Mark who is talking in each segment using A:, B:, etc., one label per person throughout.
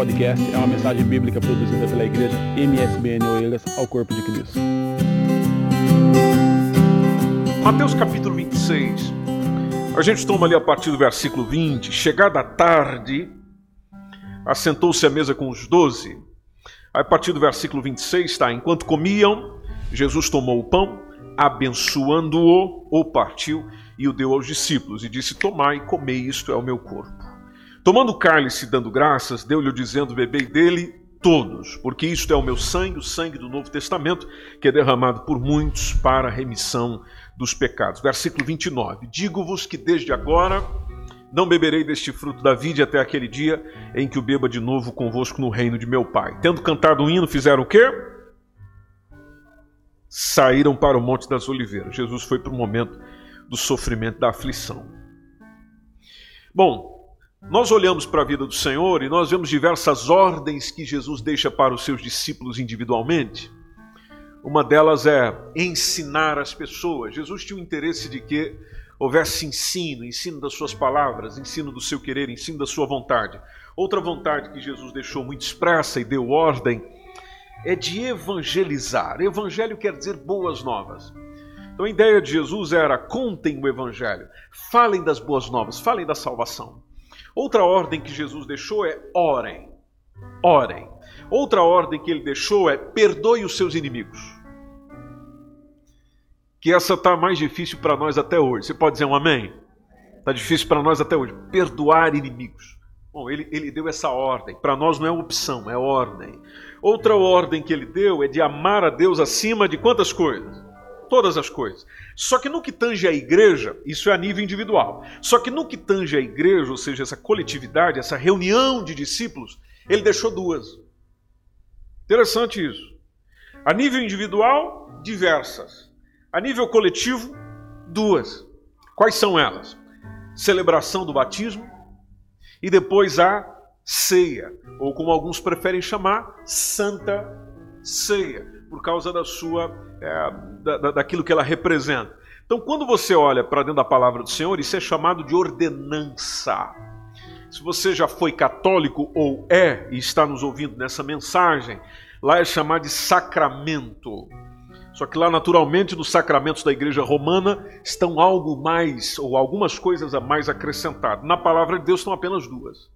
A: podcast é uma mensagem bíblica produzida pela igreja MSBN Oeiras ao Corpo de Cristo.
B: Mateus capítulo 26. A gente toma ali a partir do versículo 20. Chegada a tarde, assentou-se à mesa com os doze. A partir do versículo 26 está: Enquanto comiam, Jesus tomou o pão, abençoando-o, o partiu e o deu aos discípulos, e disse: Tomai e comei, isto é o meu corpo. Tomando o cálice e dando graças, deu-lhe dizendo: Bebei dele todos, porque isto é o meu sangue, o sangue do Novo Testamento, que é derramado por muitos para a remissão dos pecados. Versículo 29. Digo-vos que desde agora não beberei deste fruto da vide até aquele dia em que o beba de novo convosco no reino de meu Pai. Tendo cantado um hino, fizeram o quê? Saíram para o Monte das Oliveiras. Jesus foi para o momento do sofrimento, da aflição. Bom, nós olhamos para a vida do Senhor e nós vemos diversas ordens que Jesus deixa para os seus discípulos individualmente. Uma delas é ensinar as pessoas. Jesus tinha o interesse de que houvesse ensino, ensino das suas palavras, ensino do seu querer, ensino da sua vontade. Outra vontade que Jesus deixou muito expressa e deu ordem é de evangelizar. Evangelho quer dizer boas novas. Então a ideia de Jesus era: contem o evangelho, falem das boas novas, falem da salvação. Outra ordem que Jesus deixou é orem. Orem. Outra ordem que ele deixou é perdoe os seus inimigos. Que essa está mais difícil para nós até hoje. Você pode dizer um amém? Está difícil para nós até hoje. Perdoar inimigos. Bom, ele, ele deu essa ordem. Para nós não é opção, é ordem. Outra ordem que ele deu é de amar a Deus acima de quantas coisas? Todas as coisas. Só que no que tange a igreja, isso é a nível individual. Só que no que tange a igreja, ou seja, essa coletividade, essa reunião de discípulos, ele deixou duas. Interessante isso. A nível individual, diversas. A nível coletivo, duas. Quais são elas? Celebração do batismo e depois a ceia, ou como alguns preferem chamar, santa ceia, por causa da sua é, da, daquilo que ela representa. Então, quando você olha para dentro da palavra do Senhor, isso é chamado de ordenança. Se você já foi católico ou é e está nos ouvindo nessa mensagem, lá é chamado de sacramento. Só que lá, naturalmente, nos sacramentos da igreja romana estão algo mais, ou algumas coisas a mais acrescentado. Na palavra de Deus estão apenas duas.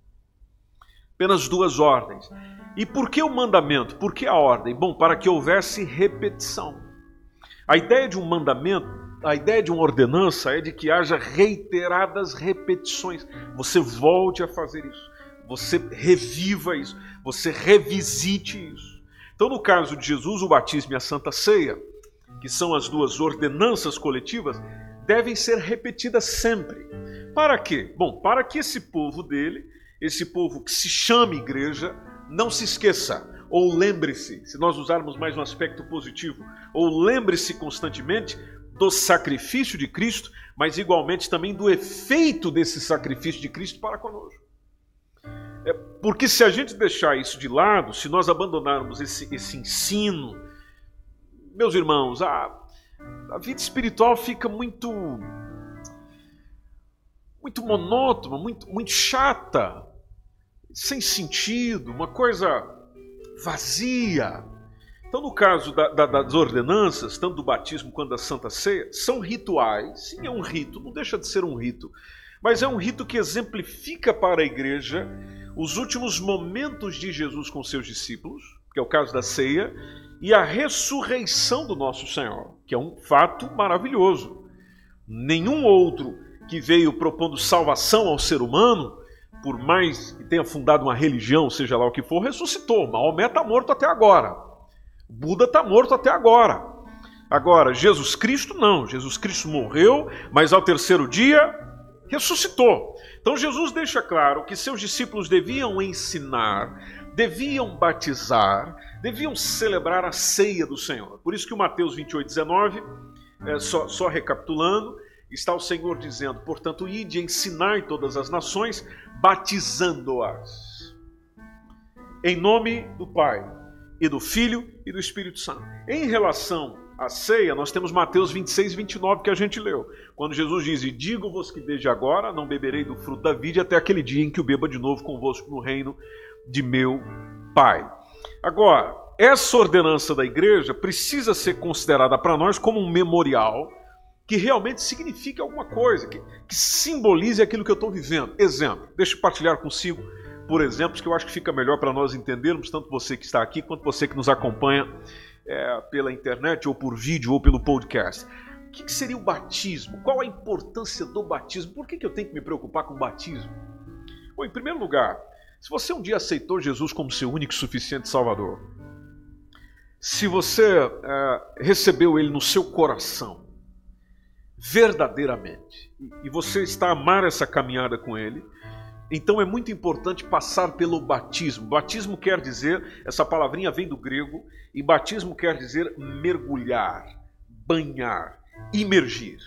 B: Apenas duas ordens. E por que o mandamento? Por que a ordem? Bom, para que houvesse repetição. A ideia de um mandamento, a ideia de uma ordenança é de que haja reiteradas repetições. Você volte a fazer isso, você reviva isso, você revisite isso. Então, no caso de Jesus, o batismo e a Santa Ceia, que são as duas ordenanças coletivas, devem ser repetidas sempre. Para quê? Bom, para que esse povo dele, esse povo que se chama igreja, não se esqueça ou lembre-se, se nós usarmos mais um aspecto positivo, ou lembre-se constantemente do sacrifício de Cristo, mas igualmente também do efeito desse sacrifício de Cristo para conosco. É porque se a gente deixar isso de lado, se nós abandonarmos esse, esse ensino, meus irmãos, a, a vida espiritual fica muito muito monótona, muito, muito chata, sem sentido, uma coisa vazia. Então, no caso da, da, das ordenanças, tanto do batismo quanto da Santa Ceia, são rituais. Sim, é um rito, não deixa de ser um rito. Mas é um rito que exemplifica para a igreja os últimos momentos de Jesus com seus discípulos, que é o caso da ceia, e a ressurreição do nosso Senhor, que é um fato maravilhoso. Nenhum outro que veio propondo salvação ao ser humano por mais que tenha fundado uma religião, seja lá o que for, ressuscitou. Maomé está morto até agora. Buda está morto até agora. Agora, Jesus Cristo não. Jesus Cristo morreu, mas ao terceiro dia ressuscitou. Então, Jesus deixa claro que seus discípulos deviam ensinar, deviam batizar, deviam celebrar a ceia do Senhor. Por isso que o Mateus 28, 19, é, só, só recapitulando, está o Senhor dizendo: portanto, ide ensinar todas as nações, batizando-as. Em nome do Pai, e do Filho e do Espírito Santo. Em relação a ceia, nós temos Mateus 26, 29 que a gente leu. Quando Jesus diz: E digo-vos que desde agora não beberei do fruto da vide até aquele dia em que o beba de novo convosco no reino de meu Pai. Agora, essa ordenança da igreja precisa ser considerada para nós como um memorial que realmente signifique alguma coisa, que, que simbolize aquilo que eu estou vivendo. Exemplo, deixa eu partilhar consigo por exemplos que eu acho que fica melhor para nós entendermos, tanto você que está aqui quanto você que nos acompanha é, pela internet, ou por vídeo, ou pelo podcast. O que, que, seria o batismo? Qual a importância do batismo? Por que, que eu tenho que me preocupar com o batismo? Bom, em primeiro lugar, se você um dia aceitou Jesus como seu único e suficiente Salvador, se você é, recebeu Ele no seu coração, verdadeiramente, e você está a amar essa caminhada com Ele, então é muito importante passar pelo batismo. Batismo quer dizer, essa palavrinha vem do grego, e batismo quer dizer mergulhar, banhar, imergir.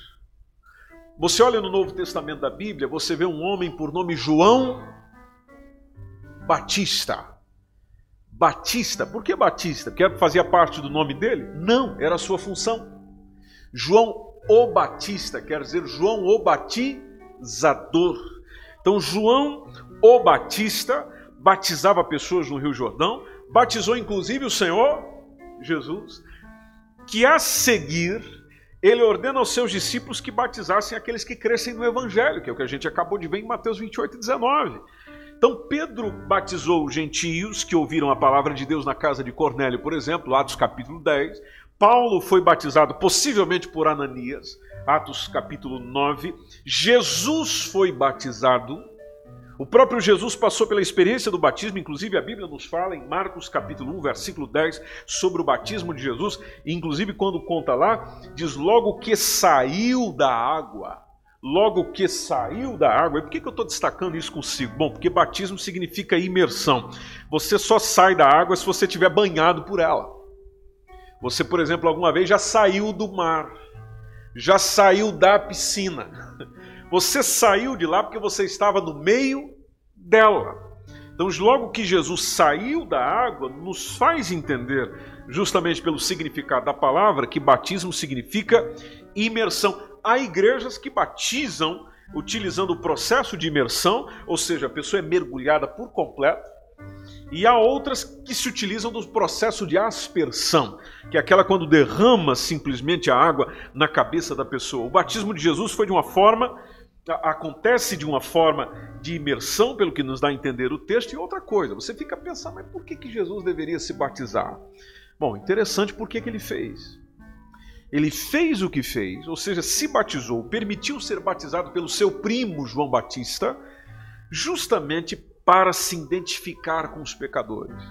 B: Você olha no Novo Testamento da Bíblia, você vê um homem por nome João Batista. Batista, por que Batista? Porque fazia parte do nome dele? Não, era a sua função. João o Batista, quer dizer João o Batizador. Então, João o Batista batizava pessoas no Rio Jordão, batizou inclusive o Senhor Jesus, que a seguir ele ordena aos seus discípulos que batizassem aqueles que crescem no Evangelho, que é o que a gente acabou de ver em Mateus 28, 19. Então Pedro batizou os gentios que ouviram a palavra de Deus na casa de Cornélio, por exemplo, Atos capítulo 10. Paulo foi batizado possivelmente por Ananias, Atos capítulo 9. Jesus foi batizado. O próprio Jesus passou pela experiência do batismo, inclusive a Bíblia nos fala em Marcos capítulo 1, versículo 10, sobre o batismo de Jesus, inclusive quando conta lá, diz logo que saiu da água logo que saiu da água. E por que, que eu estou destacando isso consigo? Bom, porque batismo significa imersão. Você só sai da água se você tiver banhado por ela. Você, por exemplo, alguma vez já saiu do mar, já saiu da piscina. Você saiu de lá porque você estava no meio dela. Então, logo que Jesus saiu da água, nos faz entender, justamente pelo significado da palavra, que batismo significa imersão. Há igrejas que batizam utilizando o processo de imersão, ou seja, a pessoa é mergulhada por completo, e há outras que se utilizam do processo de aspersão, que é aquela quando derrama simplesmente a água na cabeça da pessoa. O batismo de Jesus foi de uma forma, acontece de uma forma de imersão, pelo que nos dá a entender o texto, e outra coisa, você fica pensando, mas por que, que Jesus deveria se batizar? Bom, interessante por que, que ele fez ele fez o que fez, ou seja, se batizou, permitiu ser batizado pelo seu primo João Batista, justamente para se identificar com os pecadores.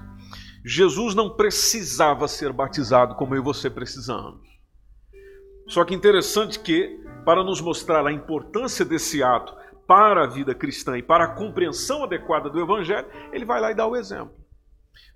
B: Jesus não precisava ser batizado como eu e você precisamos. Só que interessante que, para nos mostrar a importância desse ato para a vida cristã e para a compreensão adequada do Evangelho, ele vai lá e dá o exemplo.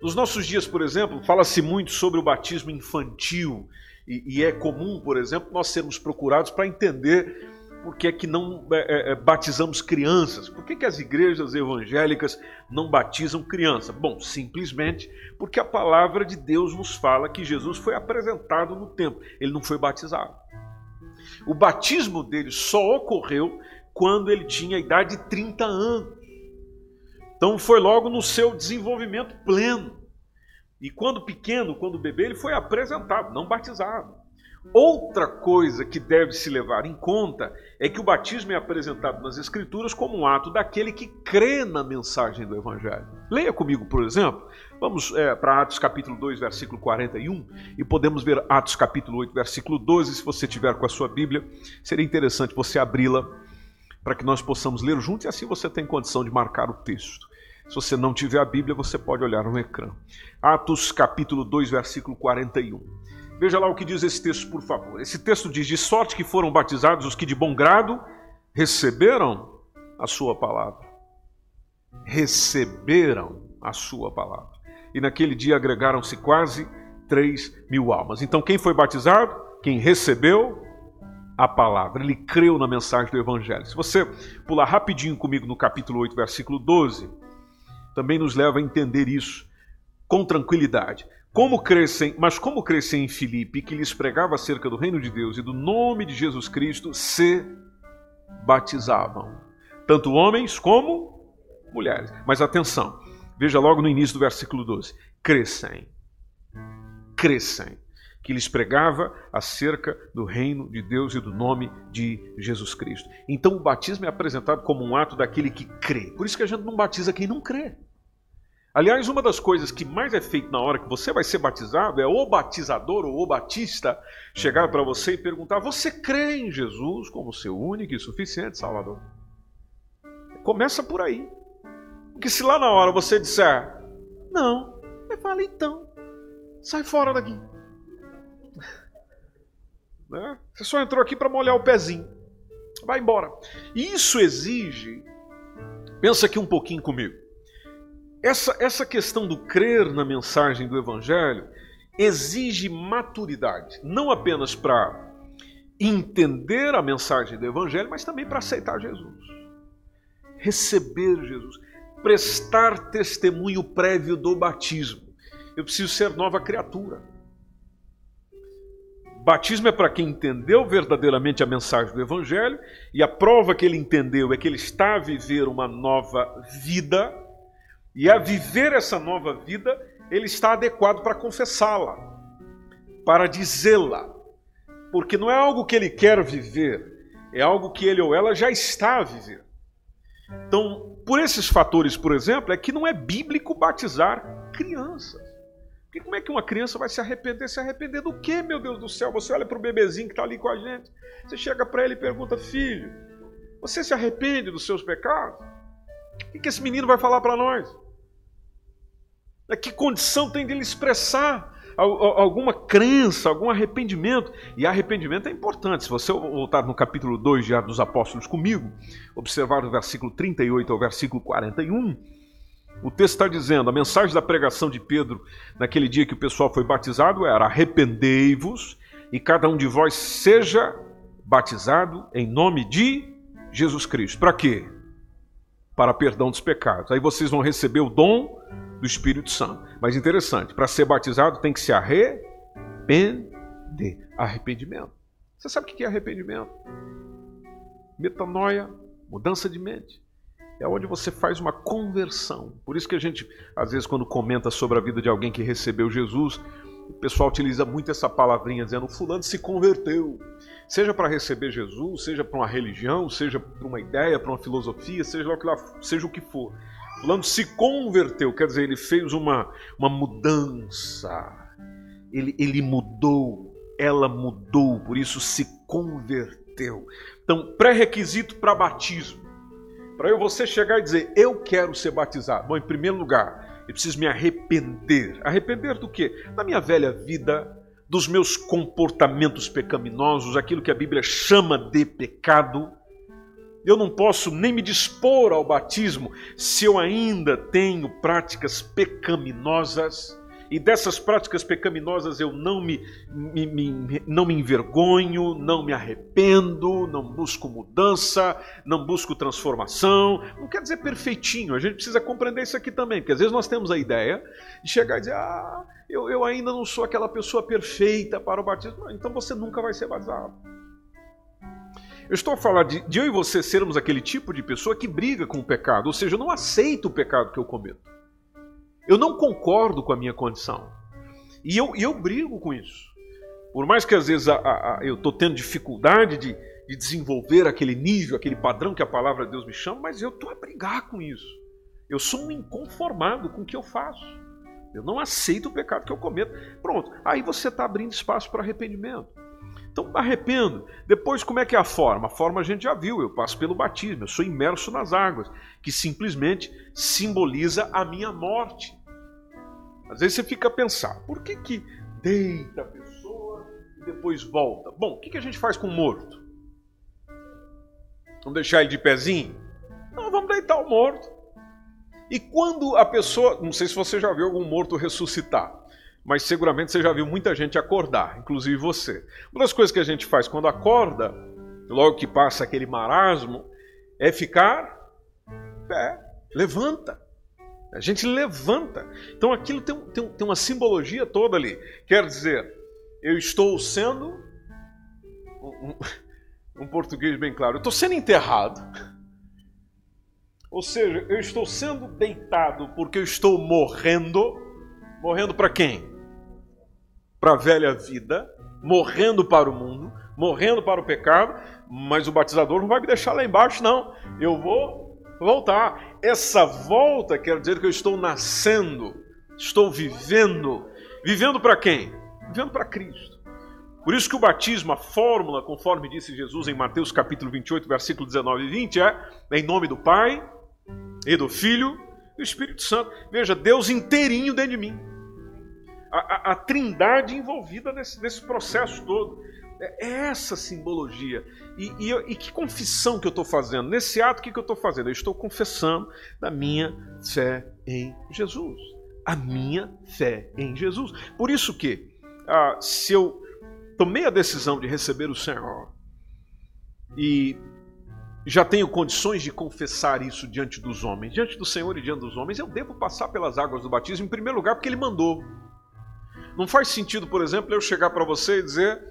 B: Nos nossos dias, por exemplo, fala-se muito sobre o batismo infantil e, é comum, por exemplo, nós sermos procurados para entender por que é que não é, é, é, batizamos crianças? Por que, que as igrejas evangélicas não batizam criança? Bom, simplesmente porque a palavra de Deus nos fala que Jesus foi apresentado no templo, ele não foi batizado. O batismo dele só ocorreu quando ele tinha a idade de 30 anos. Então foi logo no seu desenvolvimento pleno. E quando pequeno, quando bebê, ele foi apresentado, não batizado. Outra coisa que deve se levar em conta é que o batismo é apresentado nas Escrituras como um ato daquele que crê na mensagem do Evangelho. Leia comigo, por exemplo, vamos é, para Atos capítulo 2, versículo 41, e podemos ver Atos capítulo 8, versículo 12, se você tiver com a sua Bíblia, seria interessante você abri-la para que nós possamos ler juntos e assim você tem condição de marcar o texto. Se você não tiver a Bíblia, você pode olhar no ecrã. Atos capítulo 2, versículo 41. Veja lá o que diz esse texto, por favor. Esse texto diz: De sorte que foram batizados os que de bom grado receberam a sua palavra. Receberam a sua palavra. E naquele dia agregaram-se quase 3 mil almas. Então, quem foi batizado? Quem recebeu a palavra. Ele creu na mensagem do Evangelho. Se você pular rapidinho comigo no capítulo 8, versículo 12 também nos leva a entender isso com tranquilidade. Como crescem, mas como crescem em Filipe, que lhes pregava acerca do reino de Deus e do nome de Jesus Cristo, se batizavam, tanto homens como mulheres. Mas atenção, veja logo no início do versículo 12: crescem, crescem, que lhes pregava acerca do reino de Deus e do nome de Jesus Cristo. Então o batismo é apresentado como um ato daquele que crê. Por isso que a gente não batiza quem não crê. Aliás, uma das coisas que mais é feito na hora que você vai ser batizado é o batizador ou o batista chegar para você e perguntar: Você crê em Jesus como seu único e suficiente Salvador? Começa por aí. Porque se lá na hora você disser: Não, ele fala então, sai fora daqui. Né? Você só entrou aqui para molhar o pezinho. Vai embora. Isso exige, pensa aqui um pouquinho comigo essa, essa questão do crer na mensagem do Evangelho exige maturidade, não apenas para entender a mensagem do Evangelho, mas também para aceitar Jesus, receber Jesus, prestar testemunho prévio do batismo. Eu preciso ser nova criatura. Batismo é para quem entendeu verdadeiramente a mensagem do Evangelho, e a prova que ele entendeu é que ele está a viver uma nova vida e a viver essa nova vida, ele está adequado para confessá-la, para dizê-la. Porque não é algo que ele quer viver, é algo que ele ou ela já está a viver. Então, por esses fatores, por exemplo, é que não é bíblico batizar crianças. Porque como é que uma criança vai se arrepender? Se arrepender do quê, meu Deus do céu? Você olha para o bebezinho que está ali com a gente, você chega para ele e pergunta: Filho, você se arrepende dos seus pecados? O que esse menino vai falar para nós? É que condição tem de ele expressar alguma crença, algum arrependimento. E arrependimento é importante. Se você voltar no capítulo 2 de Atos dos Apóstolos comigo, observar o versículo 38 ao versículo 41, o texto está dizendo: a mensagem da pregação de Pedro naquele dia que o pessoal foi batizado era: arrependei-vos e cada um de vós seja batizado em nome de Jesus Cristo. Para quê? Para perdão dos pecados. Aí vocês vão receber o dom do Espírito Santo. Mas interessante, para ser batizado tem que se arrepender. Arrependimento. Você sabe o que é arrependimento? Metanoia, mudança de mente. É onde você faz uma conversão. Por isso que a gente, às vezes, quando comenta sobre a vida de alguém que recebeu Jesus, o pessoal utiliza muito essa palavrinha dizendo: Fulano se converteu. Seja para receber Jesus, seja para uma religião, seja para uma ideia, para uma filosofia, seja, lá, seja o que for. Fulano se converteu, quer dizer, ele fez uma, uma mudança. Ele, ele mudou, ela mudou, por isso se converteu. Então, pré-requisito para batismo. Para eu você chegar e dizer, eu quero ser batizado. Bom, em primeiro lugar, eu preciso me arrepender. Arrepender do quê? Da minha velha vida, dos meus comportamentos pecaminosos, aquilo que a Bíblia chama de pecado eu não posso nem me dispor ao batismo se eu ainda tenho práticas pecaminosas. E dessas práticas pecaminosas eu não me, me, me, não me envergonho, não me arrependo, não busco mudança, não busco transformação. Não quer dizer perfeitinho, a gente precisa compreender isso aqui também, porque às vezes nós temos a ideia de chegar e dizer: ah, eu, eu ainda não sou aquela pessoa perfeita para o batismo. Então você nunca vai ser batizado. Eu estou a falar de, de eu e você sermos aquele tipo de pessoa que briga com o pecado, ou seja, eu não aceito o pecado que eu cometo. Eu não concordo com a minha condição. E eu, eu brigo com isso. Por mais que às vezes a, a, a, eu estou tendo dificuldade de, de desenvolver aquele nível, aquele padrão que a palavra de Deus me chama, mas eu estou a brigar com isso. Eu sou um inconformado com o que eu faço. Eu não aceito o pecado que eu cometo. Pronto, aí você está abrindo espaço para arrependimento. Então arrependo. Depois, como é que é a forma? A forma a gente já viu, eu passo pelo batismo, eu sou imerso nas águas, que simplesmente simboliza a minha morte. Às vezes você fica a pensar, por que que deita a pessoa e depois volta? Bom, o que, que a gente faz com o morto? Vamos deixar ele de pezinho? Não, vamos deitar o morto. E quando a pessoa, não sei se você já viu algum morto ressuscitar, mas seguramente você já viu muita gente acordar, inclusive você. Uma das coisas que a gente faz quando acorda, logo que passa aquele marasmo, é ficar pé, levanta. A gente levanta. Então aquilo tem, tem, tem uma simbologia toda ali. Quer dizer, eu estou sendo. Um, um, um português bem claro. Eu estou sendo enterrado. Ou seja, eu estou sendo deitado porque eu estou morrendo. Morrendo para quem? Para a velha vida. Morrendo para o mundo. Morrendo para o pecado. Mas o batizador não vai me deixar lá embaixo, não. Eu vou voltar. Essa volta quer dizer que eu estou nascendo, estou vivendo. Vivendo para quem? Vivendo para Cristo. Por isso que o batismo, a fórmula, conforme disse Jesus em Mateus capítulo 28, versículo 19 e 20, é em nome do Pai e do Filho e do Espírito Santo. Veja, Deus inteirinho dentro de mim. A, a, a trindade envolvida nesse, nesse processo todo. É, é essa simbologia. E, e, e que confissão que eu estou fazendo? Nesse ato, o que, que eu estou fazendo? Eu estou confessando da minha fé em Jesus. A minha fé em Jesus. Por isso que, ah, se eu tomei a decisão de receber o Senhor e já tenho condições de confessar isso diante dos homens, diante do Senhor e diante dos homens, eu devo passar pelas águas do batismo, em primeiro lugar, porque Ele mandou. Não faz sentido, por exemplo, eu chegar para você e dizer: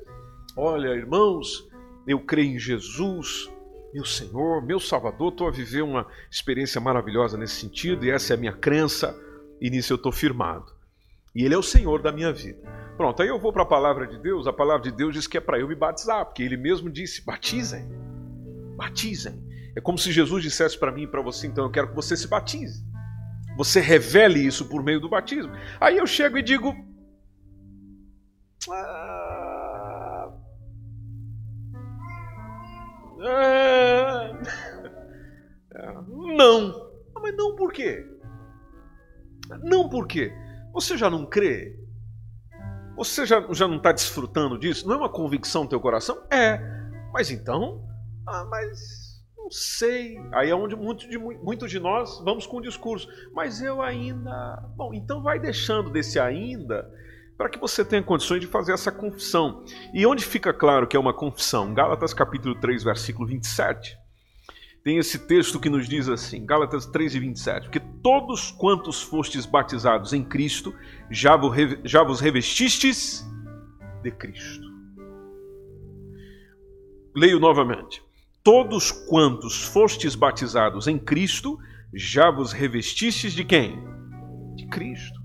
B: Olha, irmãos, eu creio em Jesus, meu Senhor, meu Salvador, estou a viver uma experiência maravilhosa nesse sentido e essa é a minha crença e nisso eu estou firmado. E Ele é o Senhor da minha vida. Pronto, aí eu vou para a palavra de Deus. A palavra de Deus diz que é para eu me batizar, porque Ele mesmo disse: batizem, batizem. É como se Jesus dissesse para mim e para você: então eu quero que você se batize. Você revele isso por meio do batismo. Aí eu chego e digo: ah, É... Não. Ah, mas não por quê? Não por quê? Você já não crê? Você já, já não está desfrutando disso? Não é uma convicção no teu coração? É. Mas então? Ah, mas não sei. Aí é onde muitos de, muito de nós vamos com o discurso. Mas eu ainda. Bom, então vai deixando desse ainda para que você tenha condições de fazer essa confissão. E onde fica claro que é uma confissão? Gálatas capítulo 3, versículo 27. Tem esse texto que nos diz assim, Gálatas 3 e 27, porque todos quantos fostes batizados em Cristo, já vos revestistes de Cristo. Leio novamente. Todos quantos fostes batizados em Cristo, já vos revestistes de quem? De Cristo.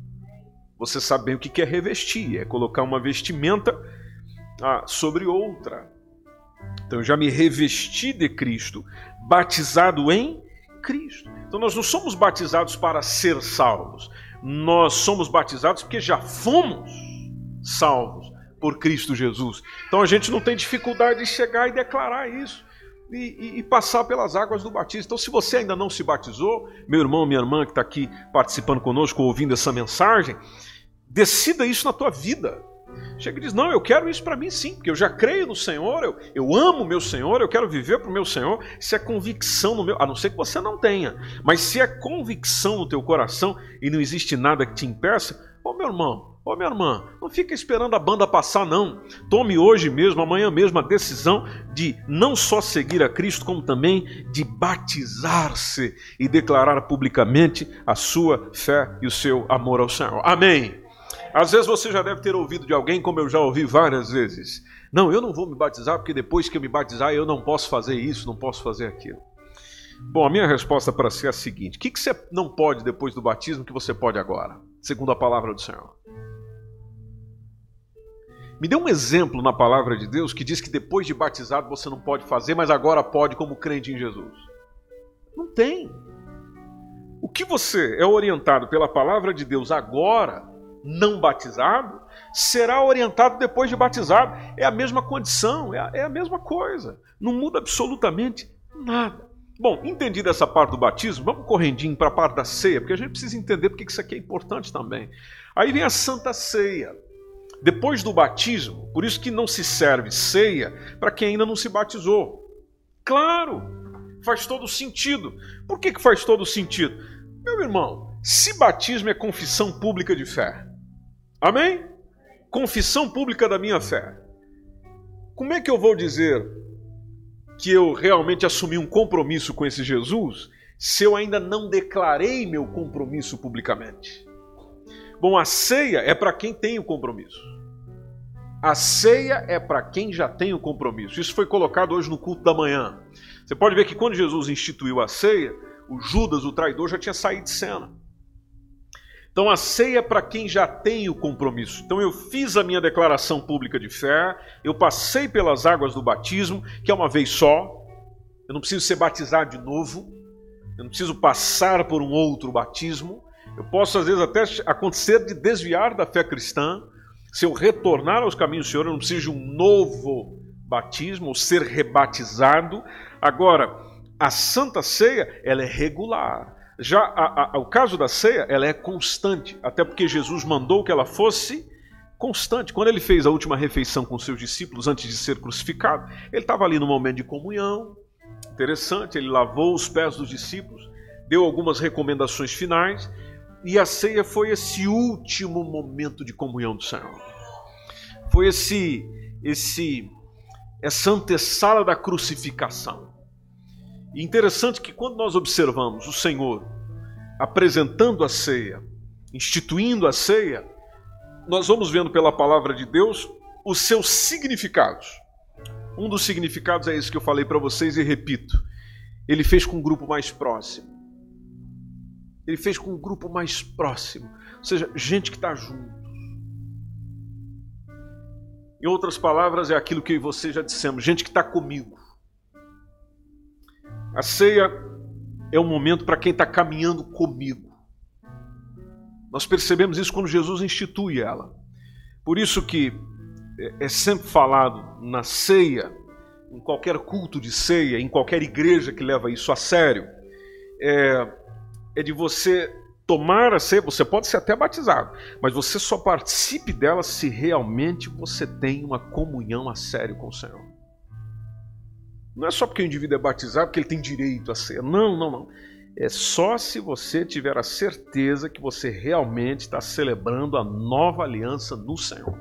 B: Você sabe bem o que é revestir, é colocar uma vestimenta ah, sobre outra. Então eu já me revesti de Cristo, batizado em Cristo. Então nós não somos batizados para ser salvos, nós somos batizados porque já fomos salvos por Cristo Jesus. Então a gente não tem dificuldade de chegar e declarar isso. E, e, e, passar pelas águas do batismo. Então, se você ainda não se batizou, meu irmão, minha irmã que está aqui participando conosco, ouvindo essa mensagem, Decida isso na tua vida. Chega e diz: Não, eu quero isso para mim sim, porque eu já creio no Senhor, eu, eu amo o meu Senhor, eu quero viver para o meu Senhor. Se é convicção no meu, a não ser que você não tenha, mas se é convicção no teu coração e não existe nada que te impeça, ô meu irmão, ô minha irmã, não fica esperando a banda passar, não. Tome hoje mesmo, amanhã mesmo, a decisão de não só seguir a Cristo, como também de batizar-se e declarar publicamente a sua fé e o seu amor ao Senhor. Amém. Às vezes você já deve ter ouvido de alguém, como eu já ouvi várias vezes: Não, eu não vou me batizar porque depois que eu me batizar eu não posso fazer isso, não posso fazer aquilo. Bom, a minha resposta para si é a seguinte: O que, que você não pode depois do batismo que você pode agora, segundo a palavra do Senhor? Me dê um exemplo na palavra de Deus que diz que depois de batizado você não pode fazer, mas agora pode como crente em Jesus. Não tem. O que você é orientado pela palavra de Deus agora não batizado será orientado depois de batizado. É a mesma condição, é a, é a mesma coisa. Não muda absolutamente nada. Bom, entendido essa parte do batismo, vamos correndinho para a parte da ceia, porque a gente precisa entender porque isso aqui é importante também. Aí vem a Santa Ceia. Depois do batismo, por isso que não se serve ceia para quem ainda não se batizou. Claro, faz todo sentido. Por que, que faz todo sentido? Meu irmão, se batismo é confissão pública de fé, Amém? Confissão pública da minha fé. Como é que eu vou dizer que eu realmente assumi um compromisso com esse Jesus se eu ainda não declarei meu compromisso publicamente? Bom, a ceia é para quem tem o compromisso. A ceia é para quem já tem o compromisso. Isso foi colocado hoje no culto da manhã. Você pode ver que quando Jesus instituiu a ceia, o Judas, o traidor, já tinha saído de cena. Então a ceia é para quem já tem o compromisso. Então eu fiz a minha declaração pública de fé, eu passei pelas águas do batismo, que é uma vez só, eu não preciso ser batizado de novo, eu não preciso passar por um outro batismo. Eu posso, às vezes, até acontecer de desviar da fé cristã. Se eu retornar aos caminhos do Senhor, eu não preciso de um novo batismo, ou ser rebatizado. Agora, a Santa Ceia, ela é regular. Já a, a, o caso da ceia, ela é constante, até porque Jesus mandou que ela fosse constante. Quando ele fez a última refeição com seus discípulos antes de ser crucificado, ele estava ali no momento de comunhão, Interessante, ele lavou os pés dos discípulos, deu algumas recomendações finais, e a ceia foi esse último momento de comunhão do Senhor. Foi esse esse essa antessala da crucificação. E interessante que quando nós observamos o Senhor apresentando a ceia, instituindo a ceia, nós vamos vendo pela palavra de Deus os seus significados. Um dos significados é esse que eu falei para vocês e repito. Ele fez com um grupo mais próximo. Ele fez com um grupo mais próximo, ou seja, gente que está junto. Em outras palavras, é aquilo que eu e você já dissemos: gente que está comigo. A ceia é um momento para quem está caminhando comigo. Nós percebemos isso quando Jesus institui ela. Por isso que é, é sempre falado na ceia, em qualquer culto de ceia, em qualquer igreja que leva isso a sério, é, é de você tomar a ceia, você pode ser até batizado, mas você só participe dela se realmente você tem uma comunhão a sério com o Senhor. Não é só porque o indivíduo é batizado que ele tem direito a ceia. Não, não, não. É só se você tiver a certeza que você realmente está celebrando a nova aliança no Senhor.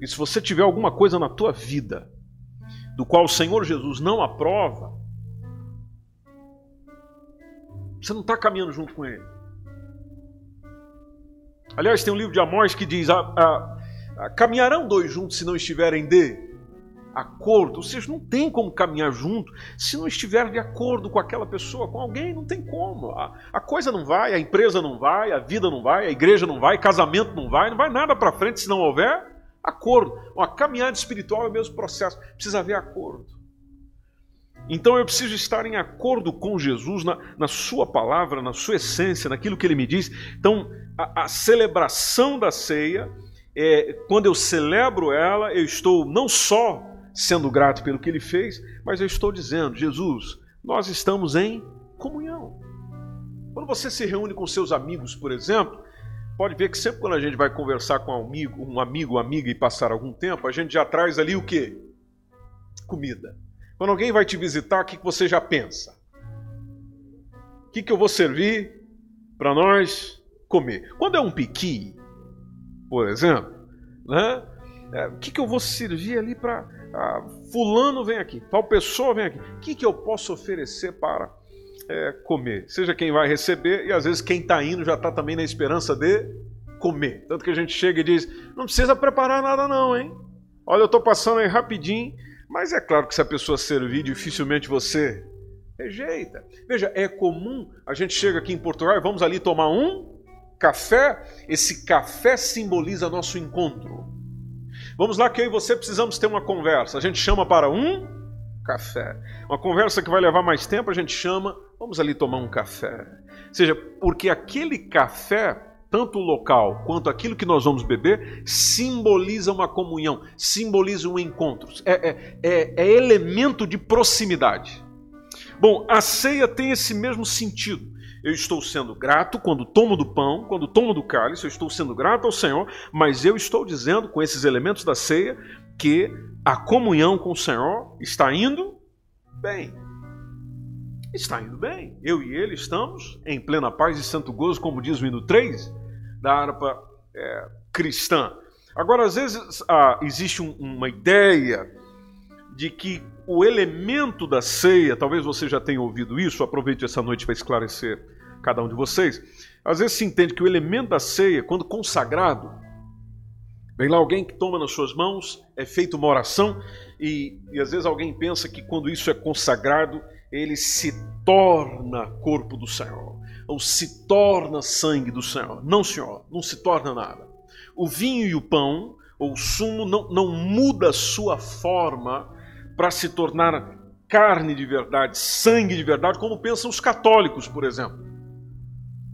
B: E se você tiver alguma coisa na tua vida do qual o Senhor Jesus não aprova, você não está caminhando junto com Ele. Aliás, tem um livro de Amós que diz: a, a, a, caminharão dois juntos se não estiverem de acordo. Ou seja, não tem como caminhar junto se não estiver de acordo com aquela pessoa, com alguém, não tem como. A, a coisa não vai, a empresa não vai, a vida não vai, a igreja não vai, casamento não vai, não vai nada para frente se não houver Acordo. Uma caminhada espiritual é o mesmo processo. Precisa haver acordo. Então eu preciso estar em acordo com Jesus na, na sua palavra, na sua essência, naquilo que ele me diz. Então, a, a celebração da ceia, é, quando eu celebro ela, eu estou não só sendo grato pelo que ele fez, mas eu estou dizendo: Jesus, nós estamos em comunhão. Quando você se reúne com seus amigos, por exemplo, pode ver que sempre quando a gente vai conversar com um amigo, um amigo, amiga e passar algum tempo, a gente já traz ali o quê? Comida. Quando alguém vai te visitar, o que você já pensa? O que eu vou servir para nós comer? Quando é um piqui, por exemplo, né? É, o que, que eu vou servir ali para. Ah, fulano vem aqui, tal pessoa vem aqui. O que, que eu posso oferecer para é, comer. Seja quem vai receber, e às vezes quem está indo já está também na esperança de comer. Tanto que a gente chega e diz: não precisa preparar nada, não, hein? Olha, eu estou passando aí rapidinho, mas é claro que se a pessoa servir, dificilmente você rejeita. Veja, é comum, a gente chega aqui em Portugal vamos ali tomar um café. Esse café simboliza nosso encontro. Vamos lá que eu e você precisamos ter uma conversa. A gente chama para um café. Uma conversa que vai levar mais tempo, a gente chama, vamos ali tomar um café. Ou seja, porque aquele café, tanto o local quanto aquilo que nós vamos beber, simboliza uma comunhão, simboliza um encontro, é, é, é, é elemento de proximidade. Bom, a ceia tem esse mesmo sentido. Eu estou sendo grato quando tomo do pão, quando tomo do cálice, eu estou sendo grato ao Senhor, mas eu estou dizendo com esses elementos da ceia que a comunhão com o Senhor está indo bem. Está indo bem. Eu e ele estamos em plena paz e santo gozo, como diz o hino 3 da harpa é, cristã. Agora, às vezes, ah, existe um, uma ideia de que o elemento da ceia, talvez você já tenha ouvido isso, aproveite essa noite para esclarecer cada um de vocês. Às vezes se entende que o elemento da ceia, quando consagrado, vem lá alguém que toma nas suas mãos, é feita uma oração, e, e às vezes alguém pensa que quando isso é consagrado, ele se torna corpo do Senhor, ou se torna sangue do Senhor. Não, Senhor, não se torna nada. O vinho e o pão, ou o sumo, não, não muda sua forma para se tornar carne de verdade, sangue de verdade, como pensam os católicos, por exemplo.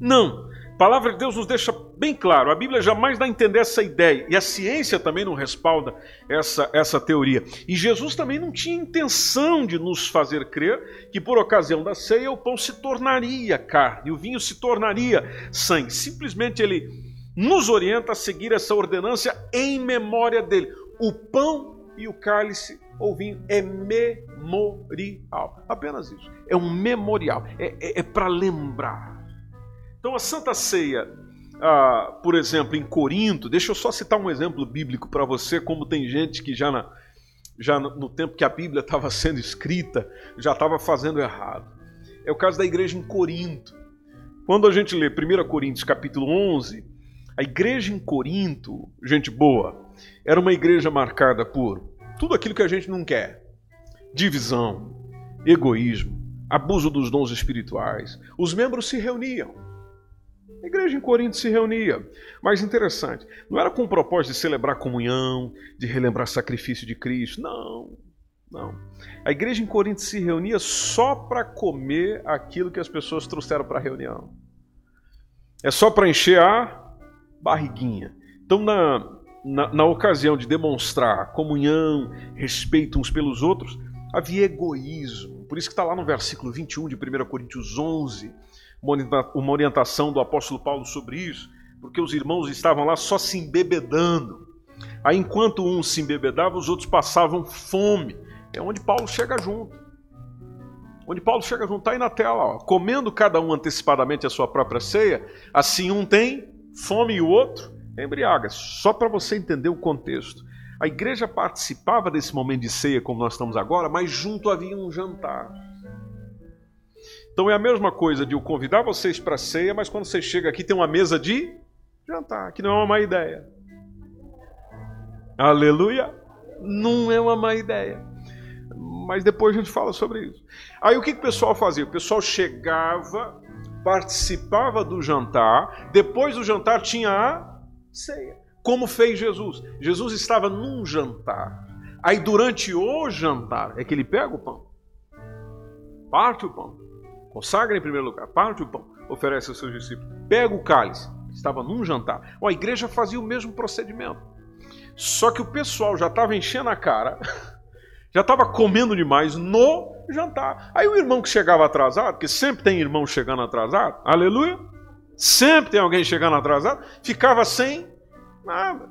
B: Não. Palavra de Deus nos deixa bem claro. A Bíblia jamais dá a entender essa ideia. E a ciência também não respalda essa, essa teoria. E Jesus também não tinha intenção de nos fazer crer que, por ocasião da ceia, o pão se tornaria carne, o vinho se tornaria sangue. Simplesmente ele nos orienta a seguir essa ordenância em memória dele. O pão e o cálice ou vinho é memorial. Apenas isso. É um memorial. É, é, é para lembrar. Então a Santa Ceia, ah, por exemplo, em Corinto, deixa eu só citar um exemplo bíblico para você, como tem gente que já, na, já no tempo que a Bíblia estava sendo escrita, já estava fazendo errado. É o caso da igreja em Corinto. Quando a gente lê 1 Coríntios capítulo 11, a igreja em Corinto, gente boa, era uma igreja marcada por tudo aquilo que a gente não quer: divisão, egoísmo, abuso dos dons espirituais. Os membros se reuniam. A igreja em Corinto se reunia. Mas interessante, não era com o propósito de celebrar comunhão, de relembrar sacrifício de Cristo. Não, não. A igreja em Corinto se reunia só para comer aquilo que as pessoas trouxeram para a reunião. É só para encher a barriguinha. Então, na, na, na ocasião de demonstrar comunhão, respeito uns pelos outros, havia egoísmo. Por isso que está lá no versículo 21 de 1 Coríntios 11, uma orientação do apóstolo Paulo sobre isso, porque os irmãos estavam lá só se embebedando. Aí, enquanto uns se embebedava, os outros passavam fome. É onde Paulo chega junto. Onde Paulo chega junto, está aí na tela, ó, comendo cada um antecipadamente a sua própria ceia, assim um tem fome e o outro embriaga, só para você entender o contexto. A igreja participava desse momento de ceia, como nós estamos agora, mas junto havia um jantar. Então é a mesma coisa de eu convidar vocês para ceia, mas quando você chega aqui tem uma mesa de jantar, que não é uma má ideia. Aleluia! Não é uma má ideia. Mas depois a gente fala sobre isso. Aí o que, que o pessoal fazia? O pessoal chegava, participava do jantar, depois do jantar tinha a ceia. Como fez Jesus? Jesus estava num jantar. Aí durante o jantar é que ele pega o pão, parte o pão, consagra em primeiro lugar, parte o pão, oferece aos seus discípulos, pega o cálice, estava num jantar. a igreja fazia o mesmo procedimento. Só que o pessoal já estava enchendo a cara, já estava comendo demais no jantar. Aí o irmão que chegava atrasado, porque sempre tem irmão chegando atrasado, aleluia, sempre tem alguém chegando atrasado, ficava sem nada.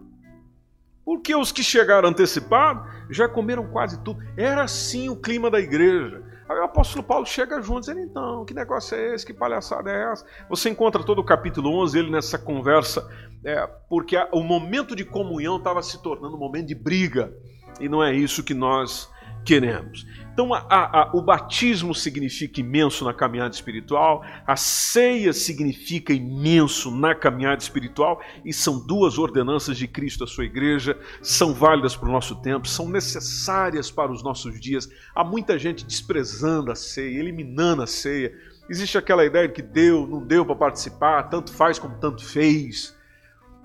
B: Porque os que chegaram antecipados já comeram quase tudo. Era assim o clima da igreja. Aí o apóstolo Paulo chega junto dizendo: então, que negócio é esse? Que palhaçada é essa? Você encontra todo o capítulo 11 ele nessa conversa, é, porque a, o momento de comunhão estava se tornando um momento de briga. E não é isso que nós queremos. Então, a, a, o batismo significa imenso na caminhada espiritual, a ceia significa imenso na caminhada espiritual, e são duas ordenanças de Cristo à sua igreja, são válidas para o nosso tempo, são necessárias para os nossos dias. Há muita gente desprezando a ceia, eliminando a ceia. Existe aquela ideia de que deu, não deu para participar, tanto faz como tanto fez.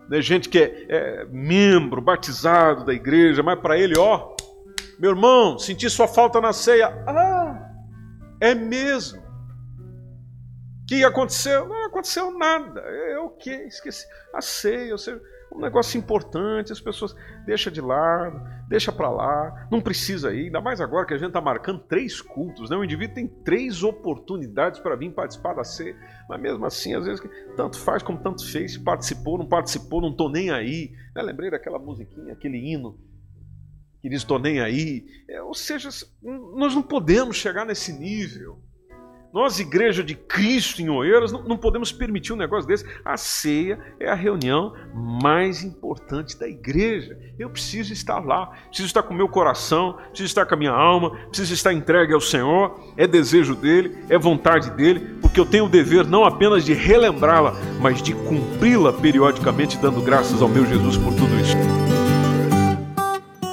B: Né? Gente que é, é membro, batizado da igreja, mas para ele, ó, meu irmão, senti sua falta na ceia. Ah, é mesmo. O que aconteceu? Não aconteceu nada. É, o que? Esqueci. A ceia, ou seja, um negócio importante, as pessoas deixa de lado, deixa para lá, não precisa ir, ainda mais agora que a gente está marcando três cultos, né? o indivíduo tem três oportunidades para vir participar da ceia, mas mesmo assim, às vezes, tanto faz como tanto fez, participou, não participou, não estou nem aí. Né? Lembrei daquela musiquinha, aquele hino que diz estou nem aí. É, ou seja, nós não podemos chegar nesse nível. Nós, igreja de Cristo em Oeiras, não, não, podemos permitir um negócio desse. A ceia é a reunião mais importante da igreja. Eu preciso estar lá, preciso estar com o meu coração, preciso estar com a minha alma, preciso estar entregue ao Senhor. É desejo dele, é vontade dele, porque eu tenho o dever não apenas de relembrá-la, mas de cumpri-la periodicamente, dando graças ao meu Jesus por tudo isso.